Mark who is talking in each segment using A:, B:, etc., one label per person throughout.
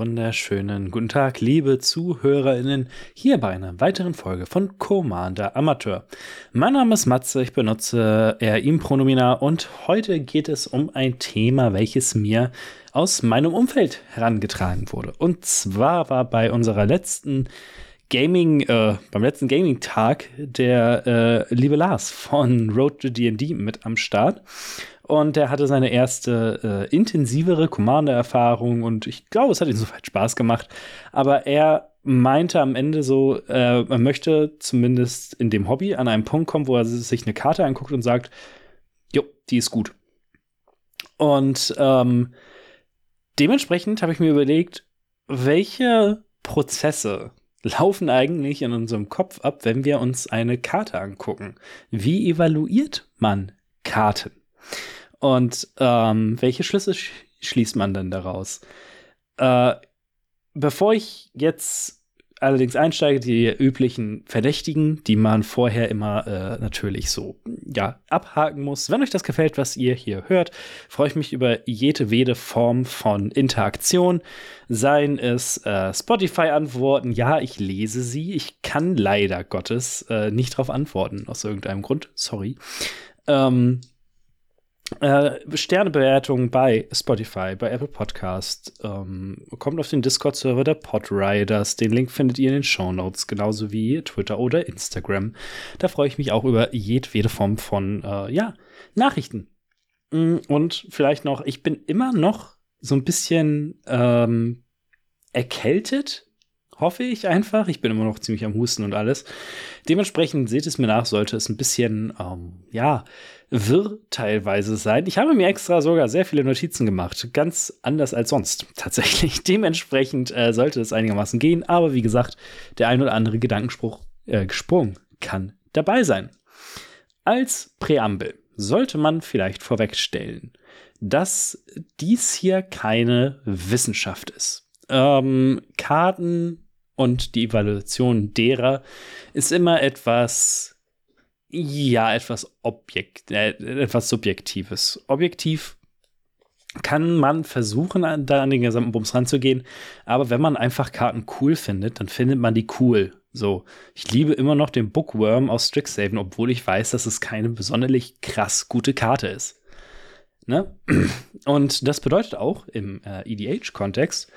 A: Wunderschönen guten Tag, liebe ZuhörerInnen, hier bei einer weiteren Folge von Commander Amateur. Mein Name ist Matze, ich benutze er ihm Pronomina und heute geht es um ein Thema, welches mir aus meinem Umfeld herangetragen wurde. Und zwar war bei unserer letzten Gaming, äh, beim letzten Gaming-Tag der äh, liebe Lars von Road to D&D mit am Start und er hatte seine erste äh, intensivere Commander-Erfahrung und ich glaube, es hat ihm soweit Spaß gemacht. Aber er meinte am Ende so, äh, er möchte zumindest in dem Hobby an einen Punkt kommen, wo er sich eine Karte anguckt und sagt, jo, die ist gut. Und ähm, dementsprechend habe ich mir überlegt, welche Prozesse laufen eigentlich in unserem Kopf ab, wenn wir uns eine Karte angucken? Wie evaluiert man Karten? Und ähm, welche Schlüsse sch schließt man denn daraus? Äh, bevor ich jetzt allerdings einsteige, die üblichen Verdächtigen, die man vorher immer äh, natürlich so ja abhaken muss. Wenn euch das gefällt, was ihr hier hört, freue ich mich über jedwede Form von Interaktion. Seien es äh, Spotify-Antworten, ja, ich lese sie. Ich kann leider Gottes äh, nicht darauf antworten, aus irgendeinem Grund. Sorry. Ähm, äh, Sternebewertung bei Spotify, bei Apple Podcast. Ähm, kommt auf den Discord-Server der Podriders. Den Link findet ihr in den Show Notes, genauso wie Twitter oder Instagram. Da freue ich mich auch über jedwede Form von äh, ja, Nachrichten. Mm, und vielleicht noch, ich bin immer noch so ein bisschen ähm, erkältet hoffe ich einfach. Ich bin immer noch ziemlich am Husten und alles. Dementsprechend seht es mir nach, sollte es ein bisschen, ähm, ja, wirr teilweise sein. Ich habe mir extra sogar sehr viele Notizen gemacht. Ganz anders als sonst, tatsächlich. Dementsprechend äh, sollte es einigermaßen gehen. Aber wie gesagt, der ein oder andere Gedankenspruch, äh, Sprung kann dabei sein. Als Präambel sollte man vielleicht vorwegstellen, dass dies hier keine Wissenschaft ist. Ähm, Karten und die Evaluation derer ist immer etwas, ja, etwas Objekt, äh, etwas Subjektives. Objektiv kann man versuchen, da an den gesamten Bums ranzugehen, aber wenn man einfach Karten cool findet, dann findet man die cool. So, ich liebe immer noch den Bookworm aus Strixhaven, obwohl ich weiß, dass es keine besonders krass gute Karte ist. Ne? Und das bedeutet auch im äh, EDH-Kontext,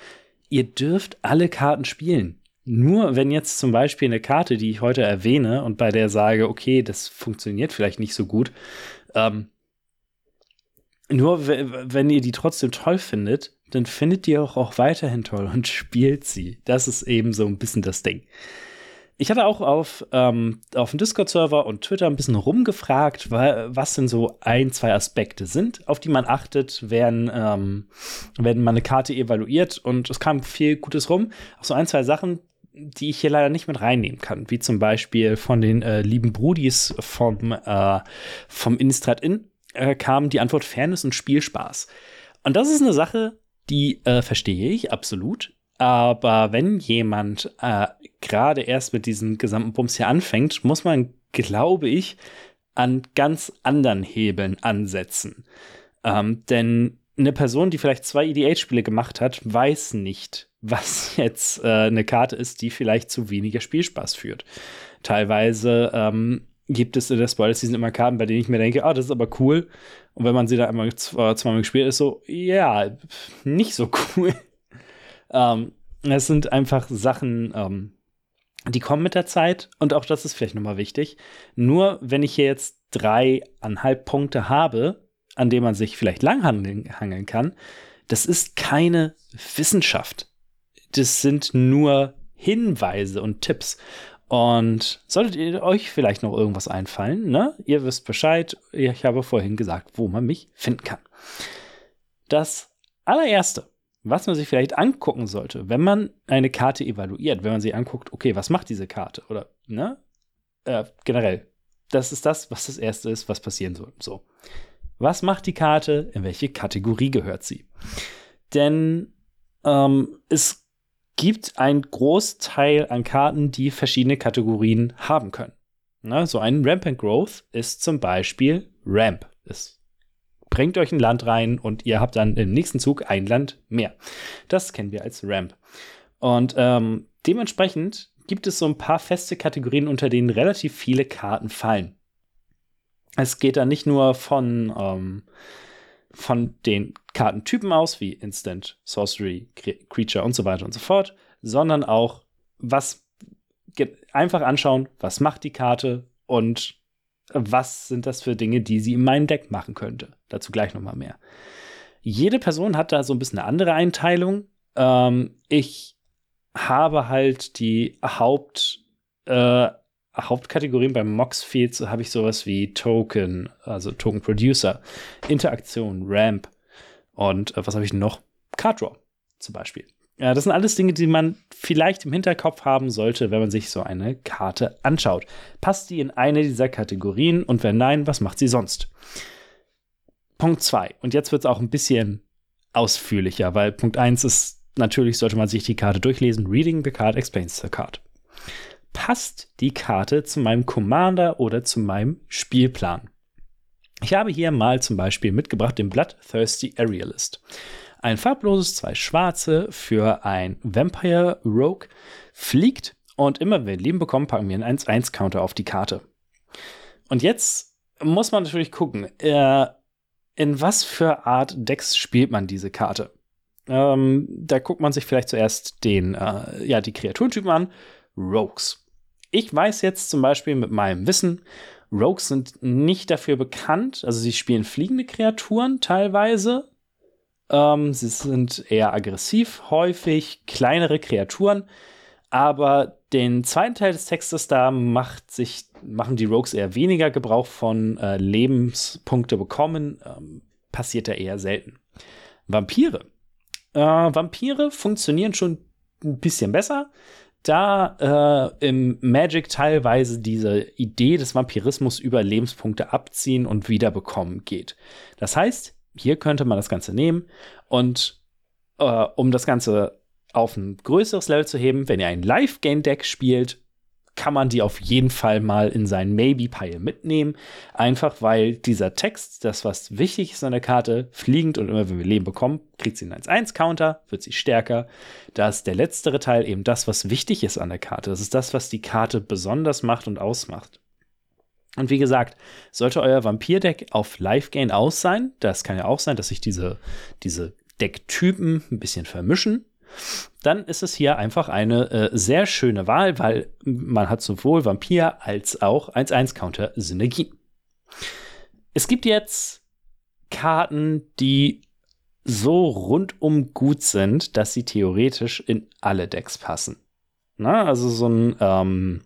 A: ihr dürft alle Karten spielen. Nur wenn jetzt zum Beispiel eine Karte, die ich heute erwähne und bei der sage, okay, das funktioniert vielleicht nicht so gut, ähm, nur wenn ihr die trotzdem toll findet, dann findet ihr auch, auch weiterhin toll und spielt sie. Das ist eben so ein bisschen das Ding. Ich hatte auch auf, ähm, auf dem Discord-Server und Twitter ein bisschen rumgefragt, was denn so ein, zwei Aspekte sind, auf die man achtet, wenn, ähm, wenn man eine Karte evaluiert. Und es kam viel Gutes rum. Auch so ein, zwei Sachen, die ich hier leider nicht mit reinnehmen kann, wie zum Beispiel von den äh, lieben Brudis vom, äh, vom Innistrad Inn äh, kam die Antwort Fairness und Spielspaß. Und das ist eine Sache, die äh, verstehe ich absolut. Aber wenn jemand äh, gerade erst mit diesem gesamten Bums hier anfängt, muss man, glaube ich, an ganz anderen Hebeln ansetzen. Ähm, denn eine Person, die vielleicht zwei EDH-Spiele gemacht hat, weiß nicht, was jetzt äh, eine Karte ist, die vielleicht zu weniger Spielspaß führt. Teilweise ähm, gibt es in der Spoiler-Season immer Karten, bei denen ich mir denke, ah, das ist aber cool. Und wenn man sie da einmal äh, zweimal gespielt ist, so, ja, nicht so cool. ähm, es sind einfach Sachen, ähm, die kommen mit der Zeit und auch das ist vielleicht nochmal wichtig. Nur wenn ich hier jetzt dreieinhalb Punkte habe, an denen man sich vielleicht langhangeln kann, das ist keine Wissenschaft das sind nur Hinweise und Tipps. Und solltet ihr euch vielleicht noch irgendwas einfallen, ne? Ihr wisst Bescheid. Ich habe vorhin gesagt, wo man mich finden kann. Das allererste, was man sich vielleicht angucken sollte, wenn man eine Karte evaluiert, wenn man sie anguckt, okay, was macht diese Karte? Oder, ne? Äh, generell. Das ist das, was das Erste ist, was passieren soll. So. Was macht die Karte? In welche Kategorie gehört sie? Denn ähm, es gibt einen Großteil an Karten, die verschiedene Kategorien haben können. Na, so ein Ramp and Growth ist zum Beispiel Ramp. Es bringt euch ein Land rein und ihr habt dann im nächsten Zug ein Land mehr. Das kennen wir als Ramp. Und ähm, dementsprechend gibt es so ein paar feste Kategorien, unter denen relativ viele Karten fallen. Es geht da nicht nur von, ähm, von den Kartentypen aus, wie Instant, Sorcery, Creature und so weiter und so fort, sondern auch, was einfach anschauen, was macht die Karte und was sind das für Dinge, die sie in meinem Deck machen könnte. Dazu gleich nochmal mehr. Jede Person hat da so ein bisschen eine andere Einteilung. Ähm, ich habe halt die Haupt, äh, Hauptkategorien beim Moxfield, so habe ich sowas wie Token, also Token Producer, Interaktion, Ramp und äh, was habe ich noch? Card Draw zum Beispiel. Ja, das sind alles Dinge, die man vielleicht im Hinterkopf haben sollte, wenn man sich so eine Karte anschaut. Passt die in eine dieser Kategorien und wenn nein, was macht sie sonst? Punkt 2. Und jetzt wird es auch ein bisschen ausführlicher, weil Punkt 1 ist, natürlich sollte man sich die Karte durchlesen. Reading the card explains the card. Passt die Karte zu meinem Commander oder zu meinem Spielplan? Ich habe hier mal zum Beispiel mitgebracht den Bloodthirsty Aerialist. Ein farbloses, zwei schwarze für ein Vampire Rogue fliegt und immer wenn wir Leben bekommen, packen wir einen 1-1-Counter auf die Karte. Und jetzt muss man natürlich gucken, äh, in was für Art Decks spielt man diese Karte. Ähm, da guckt man sich vielleicht zuerst den, äh, ja, die Kreaturentypen an. Rogues. Ich weiß jetzt zum Beispiel mit meinem Wissen, Rogues sind nicht dafür bekannt, also sie spielen fliegende Kreaturen teilweise, ähm, sie sind eher aggressiv, häufig kleinere Kreaturen. Aber den zweiten Teil des Textes, da macht sich, machen die Rogues eher weniger Gebrauch von äh, Lebenspunkte bekommen. Ähm, passiert da eher selten. Vampire. Äh, Vampire funktionieren schon ein bisschen besser, da äh, im Magic teilweise diese Idee des Vampirismus über Lebenspunkte abziehen und wiederbekommen geht. Das heißt, hier könnte man das Ganze nehmen und äh, um das Ganze auf ein größeres Level zu heben, wenn ihr ein Live-Game-Deck spielt, kann man die auf jeden Fall mal in seinen Maybe-Pile mitnehmen. Einfach weil dieser Text, das was wichtig ist an der Karte, fliegend und immer wenn wir Leben bekommen, kriegt sie einen 1-1-Counter, wird sie stärker. Da ist der letztere Teil eben das, was wichtig ist an der Karte. Das ist das, was die Karte besonders macht und ausmacht. Und wie gesagt, sollte euer Vampir-Deck auf Live-Gain aus sein, das kann ja auch sein, dass sich diese, diese Decktypen ein bisschen vermischen, dann ist es hier einfach eine äh, sehr schöne Wahl, weil man hat sowohl Vampir als auch 1-1-Counter Synergien. Es gibt jetzt Karten, die so rundum gut sind, dass sie theoretisch in alle Decks passen. Na, also so ein ähm,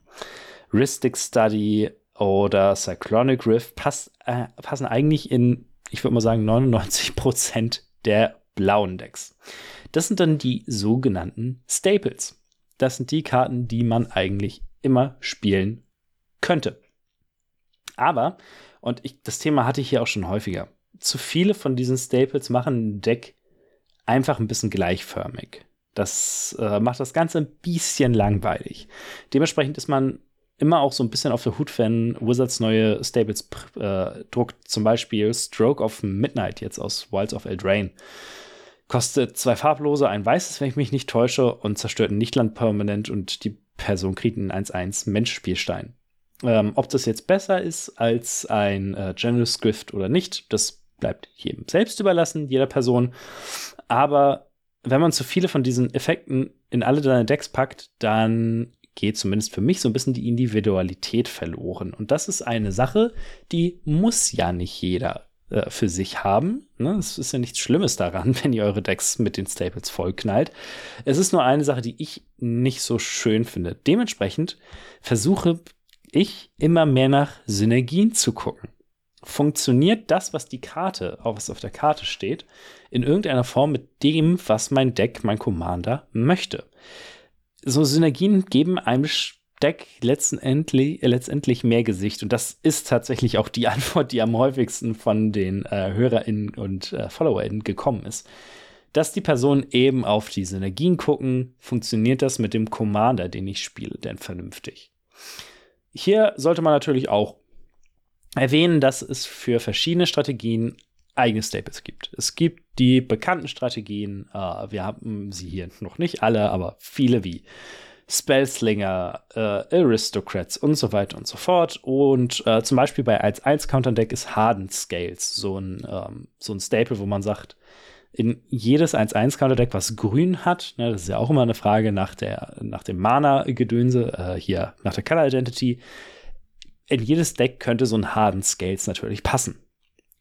A: Ristic Study oder Cyclonic Rift passt, äh, passen eigentlich in, ich würde mal sagen, 99% der blauen Decks. Das sind dann die sogenannten Staples. Das sind die Karten, die man eigentlich immer spielen könnte. Aber, und ich, das Thema hatte ich hier auch schon häufiger, zu viele von diesen Staples machen ein Deck einfach ein bisschen gleichförmig. Das äh, macht das Ganze ein bisschen langweilig. Dementsprechend ist man immer auch so ein bisschen auf der Hut, wenn Wizards neue Stables äh, druckt. Zum Beispiel Stroke of Midnight jetzt aus Wilds of Eldraine. Kostet zwei farblose, ein weißes, wenn ich mich nicht täusche, und zerstört ein Nichtland permanent und die Person kriegt einen 1-1 Mensch-Spielstein. Ähm, ob das jetzt besser ist als ein äh, General Script oder nicht, das bleibt jedem selbst überlassen, jeder Person. Aber wenn man zu viele von diesen Effekten in alle deine Decks packt, dann geht zumindest für mich so ein bisschen die Individualität verloren. Und das ist eine Sache, die muss ja nicht jeder äh, für sich haben. Ne? Es ist ja nichts Schlimmes daran, wenn ihr eure Decks mit den Staples vollknallt. Es ist nur eine Sache, die ich nicht so schön finde. Dementsprechend versuche ich immer mehr nach Synergien zu gucken. funktioniert das, was die Karte, auch was auf der Karte steht, in irgendeiner Form mit dem, was mein Deck, mein Commander möchte. So Synergien geben einem Deck letztendlich, letztendlich mehr Gesicht. Und das ist tatsächlich auch die Antwort, die am häufigsten von den äh, HörerInnen und äh, FollowerInnen gekommen ist. Dass die Personen eben auf die Synergien gucken, funktioniert das mit dem Commander, den ich spiele, denn vernünftig. Hier sollte man natürlich auch erwähnen, dass es für verschiedene Strategien eigene Staples gibt. Es gibt die bekannten Strategien, äh, wir haben sie hier noch nicht alle, aber viele wie Spellslinger, äh, Aristocrats und so weiter und so fort. Und äh, zum Beispiel bei 1-1 Counter-Deck ist Hardened Scales so ein, ähm, so ein Staple, wo man sagt, in jedes 1-1 Counter-Deck, was grün hat, ne, das ist ja auch immer eine Frage nach, der, nach dem Mana-Gedönse, äh, hier nach der Color Identity, in jedes Deck könnte so ein Hardened Scales natürlich passen.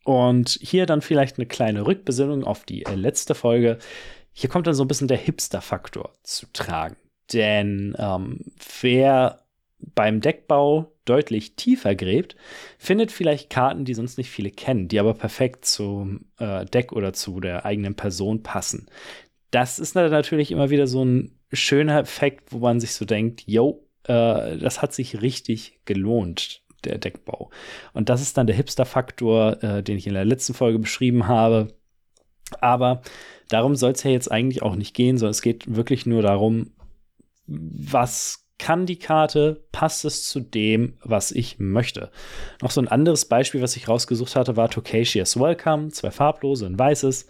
A: Und hier dann vielleicht eine kleine Rückbesinnung auf die äh, letzte Folge. Hier kommt dann so ein bisschen der Hipster-Faktor zu tragen. Denn ähm, wer beim Deckbau deutlich tiefer gräbt, findet vielleicht Karten, die sonst nicht viele kennen, die aber perfekt zum äh, Deck oder zu der eigenen Person passen. Das ist natürlich immer wieder so ein schöner Effekt, wo man sich so denkt, yo, äh, das hat sich richtig gelohnt, der Deckbau. Und das ist dann der Hipster-Faktor, äh, den ich in der letzten Folge beschrieben habe. Aber darum soll es ja jetzt eigentlich auch nicht gehen, sondern es geht wirklich nur darum, was kann die Karte, passt es zu dem, was ich möchte. Noch so ein anderes Beispiel, was ich rausgesucht hatte, war Tokasia's Welcome, zwei farblose, ein weißes.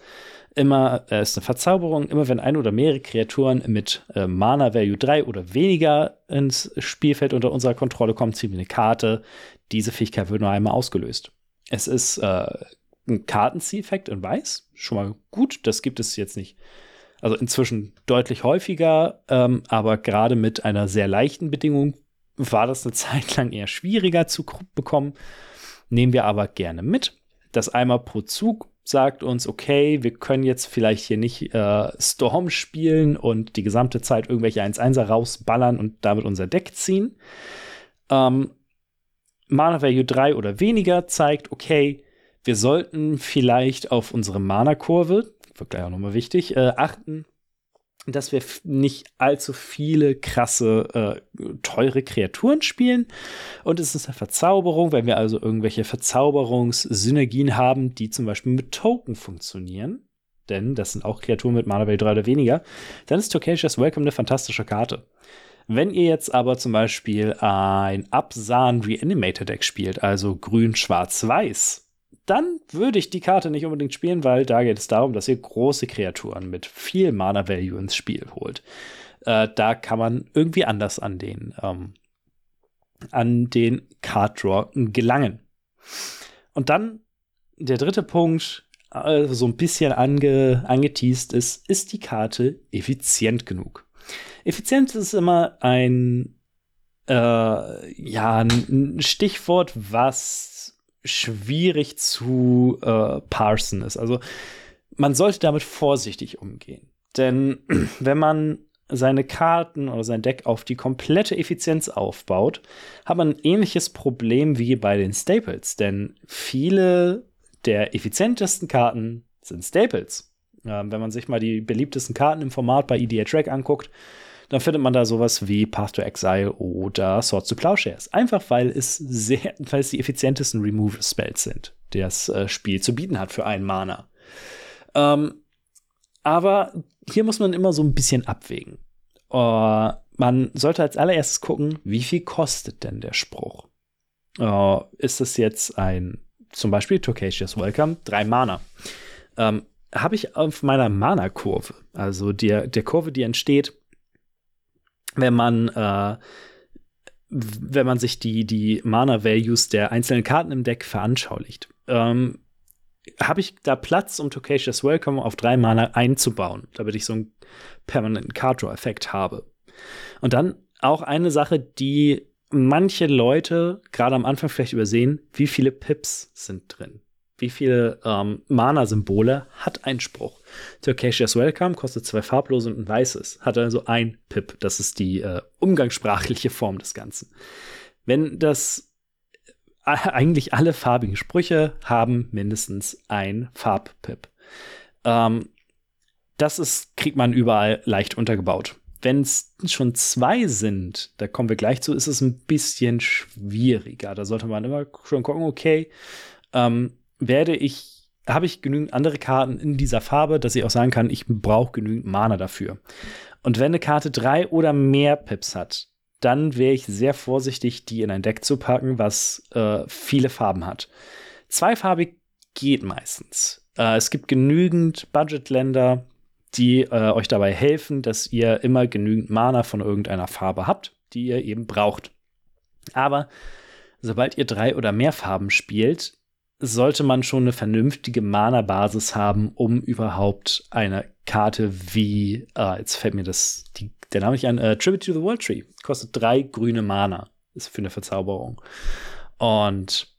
A: Immer äh, ist eine Verzauberung, immer wenn ein oder mehrere Kreaturen mit äh, Mana Value 3 oder weniger ins Spielfeld unter unserer Kontrolle kommen, ziehen wir eine Karte. Diese Fähigkeit wird nur einmal ausgelöst. Es ist äh, ein Kartenzieheffekt in weiß, schon mal gut, das gibt es jetzt nicht also inzwischen deutlich häufiger, ähm, aber gerade mit einer sehr leichten Bedingung war das eine Zeit lang eher schwieriger zu bekommen. Nehmen wir aber gerne mit. Das einmal pro Zug sagt uns, okay, wir können jetzt vielleicht hier nicht äh, Storm spielen und die gesamte Zeit irgendwelche 1-1er rausballern und damit unser Deck ziehen. Ähm, Mana Value 3 oder weniger zeigt, okay, wir sollten vielleicht auf unsere Mana-Kurve, wird gleich auch nochmal wichtig, äh, achten, dass wir nicht allzu viele krasse, äh, teure Kreaturen spielen. Und es ist eine Verzauberung, wenn wir also irgendwelche Verzauberungssynergien haben, die zum Beispiel mit Token funktionieren. Denn das sind auch Kreaturen mit Mana Value 3 oder weniger. Dann ist Tokasia's Welcome eine fantastische Karte. Wenn ihr jetzt aber zum Beispiel ein Absan Reanimator Deck spielt, also grün, schwarz, weiß, dann würde ich die Karte nicht unbedingt spielen, weil da geht es darum, dass ihr große Kreaturen mit viel Mana-Value ins Spiel holt. Äh, da kann man irgendwie anders an den, ähm, an den Card Draw gelangen. Und dann der dritte Punkt, äh, so ein bisschen ange, angeteased ist, ist die Karte effizient genug? Effizient ist immer ein, äh, ja, ein Stichwort, was schwierig zu äh, parsen ist. Also man sollte damit vorsichtig umgehen. Denn wenn man seine Karten oder sein Deck auf die komplette Effizienz aufbaut, hat man ein ähnliches Problem wie bei den Staples. Denn viele der effizientesten Karten sind Staples. Ähm, wenn man sich mal die beliebtesten Karten im Format bei EDA Track anguckt, dann findet man da sowas wie Path to Exile oder Swords to Plowshares. Einfach weil es sehr, weil es die effizientesten Remove-Spells sind, die das äh, Spiel zu bieten hat für einen Mana. Ähm, aber hier muss man immer so ein bisschen abwägen. Uh, man sollte als allererstes gucken, wie viel kostet denn der Spruch? Uh, ist es jetzt ein, zum Beispiel Tokasia's Welcome, drei Mana? Ähm, Habe ich auf meiner Mana-Kurve, also der, der Kurve, die entsteht, wenn man äh, wenn man sich die, die Mana-Values der einzelnen Karten im Deck veranschaulicht. Ähm, habe ich da Platz, um Tokasia's Welcome auf drei Mana einzubauen, damit ich so einen permanenten Card Draw-Effekt habe. Und dann auch eine Sache, die manche Leute gerade am Anfang vielleicht übersehen, wie viele Pips sind drin. Wie viele ähm, Mana-Symbole hat ein Spruch? Turkasia's Welcome kostet zwei farblose und ein weißes. Hat also ein Pip. Das ist die äh, umgangssprachliche Form des Ganzen. Wenn das eigentlich alle farbigen Sprüche haben mindestens ein Farbpip. Ähm, das ist, kriegt man überall leicht untergebaut. Wenn es schon zwei sind, da kommen wir gleich zu, ist es ein bisschen schwieriger. Da sollte man immer schon gucken, okay, ähm, werde ich, habe ich genügend andere Karten in dieser Farbe, dass ich auch sagen kann, ich brauche genügend Mana dafür. Und wenn eine Karte drei oder mehr Pips hat, dann wäre ich sehr vorsichtig, die in ein Deck zu packen, was äh, viele Farben hat. Zweifarbig geht meistens. Äh, es gibt genügend Budgetländer, die äh, euch dabei helfen, dass ihr immer genügend Mana von irgendeiner Farbe habt, die ihr eben braucht. Aber sobald ihr drei oder mehr Farben spielt, sollte man schon eine vernünftige Mana-Basis haben, um überhaupt eine Karte wie, äh, jetzt fällt mir das, die, der Name nicht an, äh, Tribute to the World Tree, kostet drei grüne Mana, ist für eine Verzauberung. Und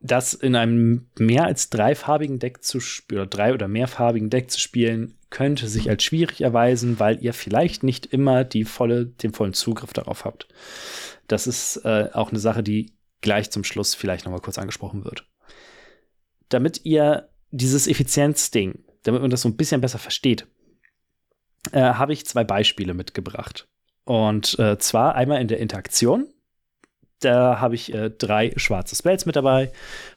A: das in einem mehr als dreifarbigen Deck zu spielen, oder drei- oder mehrfarbigen Deck zu spielen, könnte sich als schwierig erweisen, weil ihr vielleicht nicht immer die volle, den vollen Zugriff darauf habt. Das ist äh, auch eine Sache, die gleich zum Schluss vielleicht nochmal kurz angesprochen wird. Damit ihr dieses Effizienzding, damit man das so ein bisschen besser versteht, äh, habe ich zwei Beispiele mitgebracht. Und äh, zwar einmal in der Interaktion da habe ich äh, drei schwarze Spells mit dabei.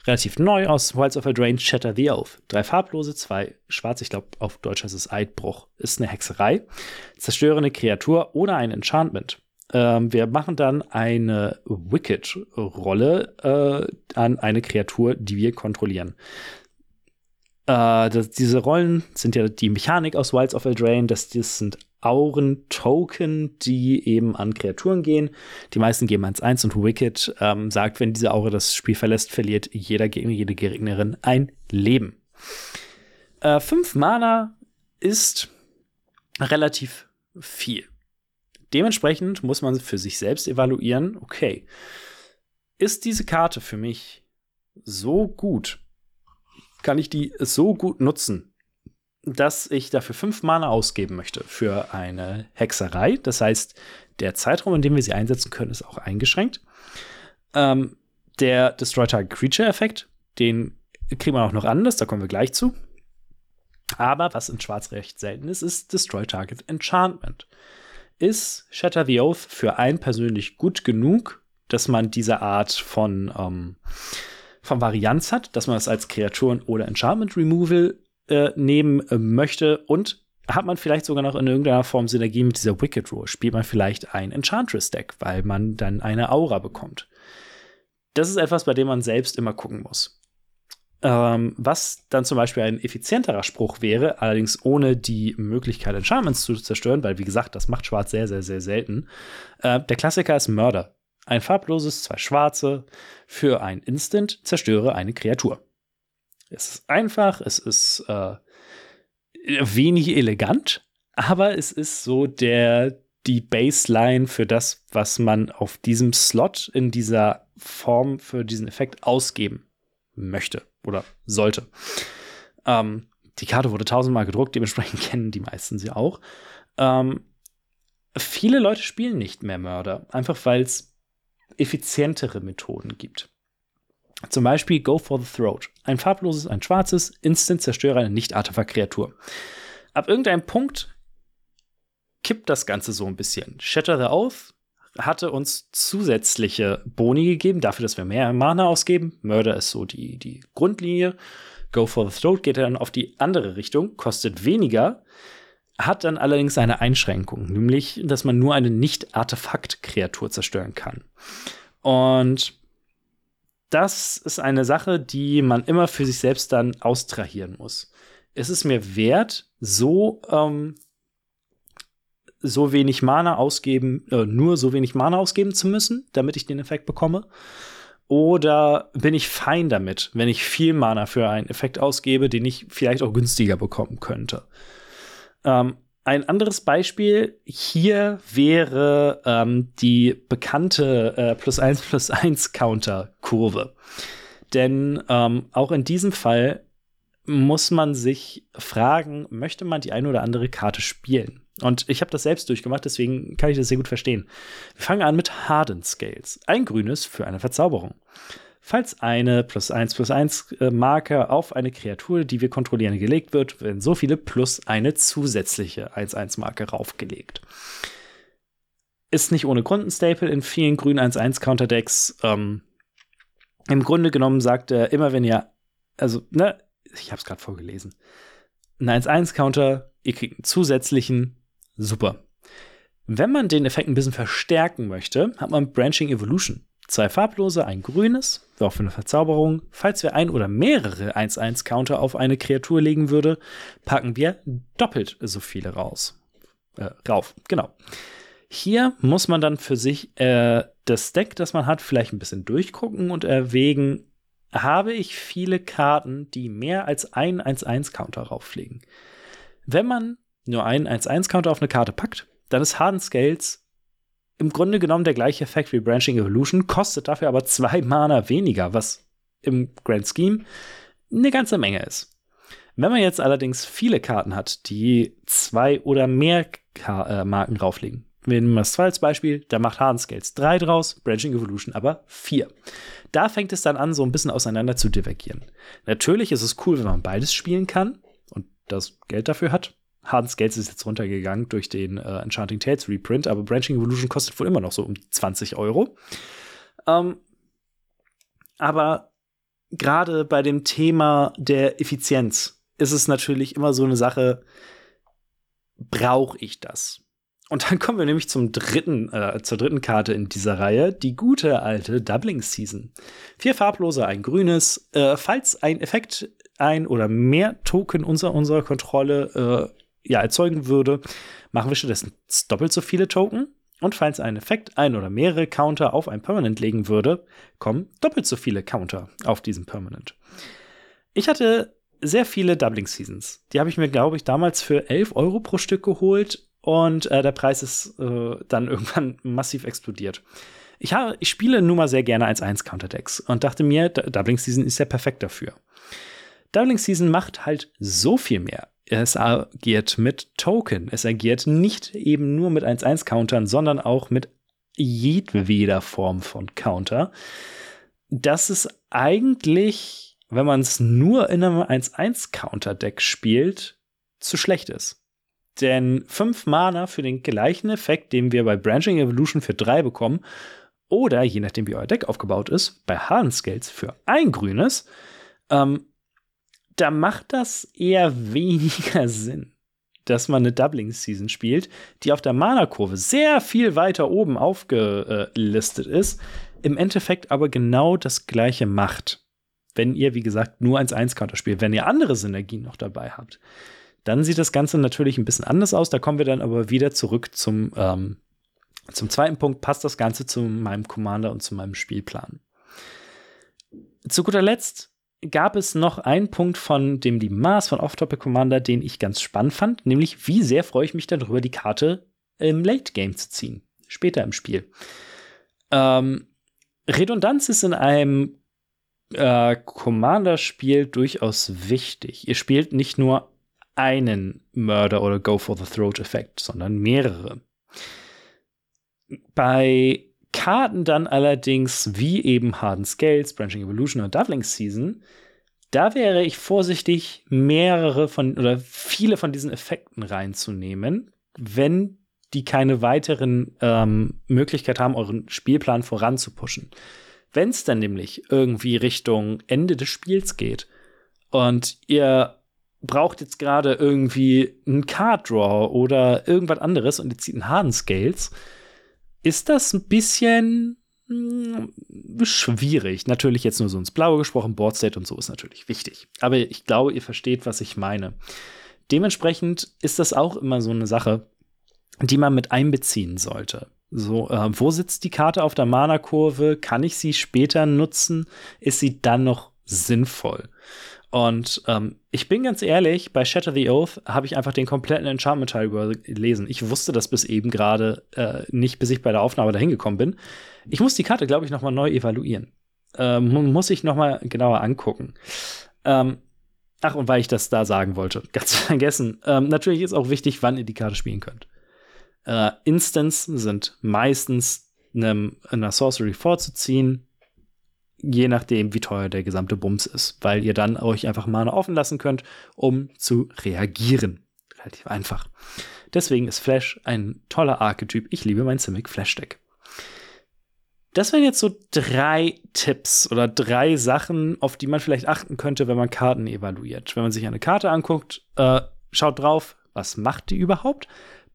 A: Relativ neu aus Wilds of Eldraine, Shatter the Oath. Drei farblose, zwei schwarze. Ich glaube, auf Deutsch heißt es Eidbruch. Ist eine Hexerei. Zerstöre eine Kreatur oder ein Enchantment. Ähm, wir machen dann eine Wicked-Rolle äh, an eine Kreatur, die wir kontrollieren. Äh, das, diese Rollen sind ja die Mechanik aus Wilds of Eldraine. Das, das sind Auren-Token, die eben an Kreaturen gehen. Die meisten geben 1-1 und Wicked ähm, sagt, wenn diese Aure das Spiel verlässt, verliert jeder Gegner, jede Gegnerin ein Leben. Äh, fünf Mana ist relativ viel. Dementsprechend muss man für sich selbst evaluieren, okay, ist diese Karte für mich so gut? Kann ich die so gut nutzen, dass ich dafür fünf Mana ausgeben möchte für eine Hexerei. Das heißt, der Zeitraum, in dem wir sie einsetzen können, ist auch eingeschränkt. Ähm, der Destroy Target Creature Effekt, den kriegen wir auch noch anders, da kommen wir gleich zu. Aber was in Schwarz recht selten ist, ist Destroy Target Enchantment. Ist Shatter the Oath für einen persönlich gut genug, dass man diese Art von, ähm, von Varianz hat, dass man es als Kreaturen- oder Enchantment Removal äh, nehmen äh, möchte und hat man vielleicht sogar noch in irgendeiner Form Synergie mit dieser Wicked Rule. Spielt man vielleicht ein Enchantress-Deck, weil man dann eine Aura bekommt. Das ist etwas, bei dem man selbst immer gucken muss. Ähm, was dann zum Beispiel ein effizienterer Spruch wäre, allerdings ohne die Möglichkeit, Enchantments zu zerstören, weil, wie gesagt, das macht Schwarz sehr, sehr, sehr selten. Äh, der Klassiker ist Mörder. Ein farbloses, zwei schwarze. Für ein Instant zerstöre eine Kreatur. Es ist einfach, es ist äh, wenig elegant, aber es ist so der die Baseline für das, was man auf diesem Slot in dieser Form für diesen Effekt ausgeben möchte oder sollte. Ähm, die Karte wurde tausendmal gedruckt, dementsprechend kennen die meisten sie auch. Ähm, viele Leute spielen nicht mehr Mörder, einfach weil es effizientere Methoden gibt. Zum Beispiel Go for the Throat. Ein farbloses, ein schwarzes, instant zerstöre eine Nicht-Artefakt-Kreatur. Ab irgendeinem Punkt kippt das Ganze so ein bisschen. Shatter the Oath hatte uns zusätzliche Boni gegeben, dafür, dass wir mehr Mana ausgeben. Murder ist so die, die Grundlinie. Go for the Throat geht dann auf die andere Richtung, kostet weniger, hat dann allerdings eine Einschränkung, nämlich, dass man nur eine Nicht-Artefakt-Kreatur zerstören kann. Und das ist eine Sache, die man immer für sich selbst dann austrahieren muss. Ist es mir wert, so, ähm, so wenig Mana ausgeben, äh, nur so wenig Mana ausgeben zu müssen, damit ich den Effekt bekomme? Oder bin ich fein damit, wenn ich viel Mana für einen Effekt ausgebe, den ich vielleicht auch günstiger bekommen könnte? Ähm, ein anderes Beispiel hier wäre ähm, die bekannte äh, plus 1 plus 1 Counter-Kurve. Denn ähm, auch in diesem Fall muss man sich fragen, möchte man die eine oder andere Karte spielen? Und ich habe das selbst durchgemacht, deswegen kann ich das sehr gut verstehen. Wir fangen an mit Hardened Scales. Ein grünes für eine Verzauberung. Falls eine plus 1 plus 1 äh, Marke auf eine Kreatur, die wir kontrollieren, gelegt wird, werden so viele plus eine zusätzliche 1-1 Marke raufgelegt. Ist nicht ohne Grund ein Staple in vielen grünen 1-1 Counterdecks. Ähm, Im Grunde genommen sagt er, immer wenn ihr, also, ne, ich habe es gerade vorgelesen, ein 1-1 Counter, ihr kriegt einen zusätzlichen, super. Wenn man den Effekt ein bisschen verstärken möchte, hat man Branching Evolution. Zwei farblose, ein grünes, auch für eine Verzauberung. Falls wir ein oder mehrere 1-1-Counter auf eine Kreatur legen würde, packen wir doppelt so viele raus. Äh, rauf, genau. Hier muss man dann für sich äh, das Deck, das man hat, vielleicht ein bisschen durchgucken und erwägen, habe ich viele Karten, die mehr als ein 1-1-Counter rauflegen. Wenn man nur einen 1-1-Counter auf eine Karte packt, dann ist Harden Scales im Grunde genommen der gleiche Effekt wie Branching Evolution, kostet dafür aber zwei Mana weniger, was im Grand Scheme eine ganze Menge ist. Wenn man jetzt allerdings viele Karten hat, die zwei oder mehr Ka äh, Marken rauflegen, wir nehmen das als Beispiel, da macht Harden Scales drei draus, Branching Evolution aber vier. Da fängt es dann an, so ein bisschen auseinander zu divergieren. Natürlich ist es cool, wenn man beides spielen kann und das Geld dafür hat. Hardens Geld ist jetzt runtergegangen durch den äh, Enchanting Tales Reprint, aber Branching Evolution kostet wohl immer noch so um 20 Euro. Ähm, aber gerade bei dem Thema der Effizienz ist es natürlich immer so eine Sache, brauche ich das? Und dann kommen wir nämlich zum dritten, äh, zur dritten Karte in dieser Reihe, die gute alte Doubling Season. Vier farblose, ein grünes. Äh, falls ein Effekt ein oder mehr Token unter unserer Kontrolle äh, ja, erzeugen würde, machen wir stattdessen doppelt so viele Token. Und falls ein Effekt ein oder mehrere Counter auf ein Permanent legen würde, kommen doppelt so viele Counter auf diesen Permanent. Ich hatte sehr viele Doubling Seasons. Die habe ich mir, glaube ich, damals für 11 Euro pro Stück geholt und äh, der Preis ist äh, dann irgendwann massiv explodiert. Ich, habe, ich spiele nun mal sehr gerne als 1 Counter Decks und dachte mir, Doubling Season ist ja perfekt dafür. Doubling Season macht halt so viel mehr es agiert mit Token. Es agiert nicht eben nur mit 1-1-Countern, sondern auch mit jedweder Form von Counter. Das ist eigentlich, wenn man es nur in einem 1-1-Counter-Deck spielt, zu schlecht ist. Denn 5 Mana für den gleichen Effekt, den wir bei Branching Evolution für 3 bekommen, oder je nachdem, wie euer Deck aufgebaut ist, bei Harden Scales für ein grünes, ähm, da macht das eher weniger Sinn, dass man eine Doubling Season spielt, die auf der Mana-Kurve sehr viel weiter oben aufgelistet ist, im Endeffekt aber genau das gleiche macht. Wenn ihr, wie gesagt, nur 1-1-Counter spielt, wenn ihr andere Synergien noch dabei habt, dann sieht das Ganze natürlich ein bisschen anders aus. Da kommen wir dann aber wieder zurück zum, ähm, zum zweiten Punkt. Passt das Ganze zu meinem Commander und zu meinem Spielplan? Zu guter Letzt gab es noch einen Punkt von dem lieben Mars von Off-Topic Commander, den ich ganz spannend fand, nämlich wie sehr freue ich mich darüber, die Karte im Late Game zu ziehen, später im Spiel. Ähm, Redundanz ist in einem äh, Commander-Spiel durchaus wichtig. Ihr spielt nicht nur einen Murder oder Go for the Throat-Effekt, sondern mehrere. Bei Karten dann allerdings, wie eben Harden Scales, Branching Evolution oder Doubling Season, da wäre ich vorsichtig, mehrere von oder viele von diesen Effekten reinzunehmen, wenn die keine weiteren ähm, Möglichkeit haben, euren Spielplan voranzupushen. Wenn es dann nämlich irgendwie Richtung Ende des Spiels geht und ihr braucht jetzt gerade irgendwie einen Card Draw oder irgendwas anderes und ihr zieht einen Harden Scales, ist das ein bisschen hm, schwierig. Natürlich jetzt nur so ins Blaue gesprochen, Board State und so ist natürlich wichtig. Aber ich glaube, ihr versteht, was ich meine. Dementsprechend ist das auch immer so eine Sache, die man mit einbeziehen sollte. So, äh, wo sitzt die Karte auf der Mana-Kurve? Kann ich sie später nutzen? Ist sie dann noch sinnvoll? Und ähm, ich bin ganz ehrlich, bei Shatter the Oath habe ich einfach den kompletten Enchantment-Teil überlesen. Ich wusste das bis eben gerade äh, nicht, bis ich bei der Aufnahme dahin gekommen bin. Ich muss die Karte, glaube ich, noch mal neu evaluieren. Ähm, muss ich noch mal genauer angucken. Ähm, ach, und weil ich das da sagen wollte, ganz vergessen. Ähm, natürlich ist auch wichtig, wann ihr die Karte spielen könnt. Äh, Instants sind meistens einer Sorcery vorzuziehen, je nachdem, wie teuer der gesamte Bums ist, weil ihr dann euch einfach Mana offen lassen könnt, um zu reagieren. Relativ einfach. Deswegen ist Flash ein toller Archetyp. Ich liebe mein Simic Flash Deck. Das wären jetzt so drei Tipps oder drei Sachen, auf die man vielleicht achten könnte, wenn man Karten evaluiert. Wenn man sich eine Karte anguckt, äh, schaut drauf, was macht die überhaupt?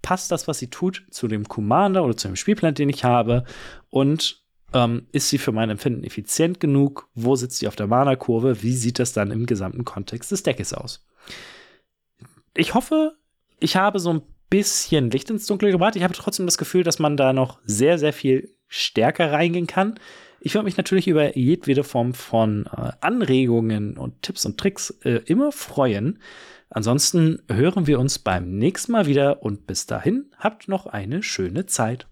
A: Passt das, was sie tut, zu dem Commander oder zu dem Spielplan, den ich habe? Und ähm, ist sie für mein Empfinden effizient genug? Wo sitzt sie auf der Mana-Kurve? Wie sieht das dann im gesamten Kontext des Deckes aus? Ich hoffe, ich habe so ein bisschen Licht ins Dunkle gebracht. Ich habe trotzdem das Gefühl, dass man da noch sehr, sehr viel stärker reingehen kann. Ich würde mich natürlich über jedwede Form von äh, Anregungen und Tipps und Tricks äh, immer freuen. Ansonsten hören wir uns beim nächsten Mal wieder und bis dahin habt noch eine schöne Zeit.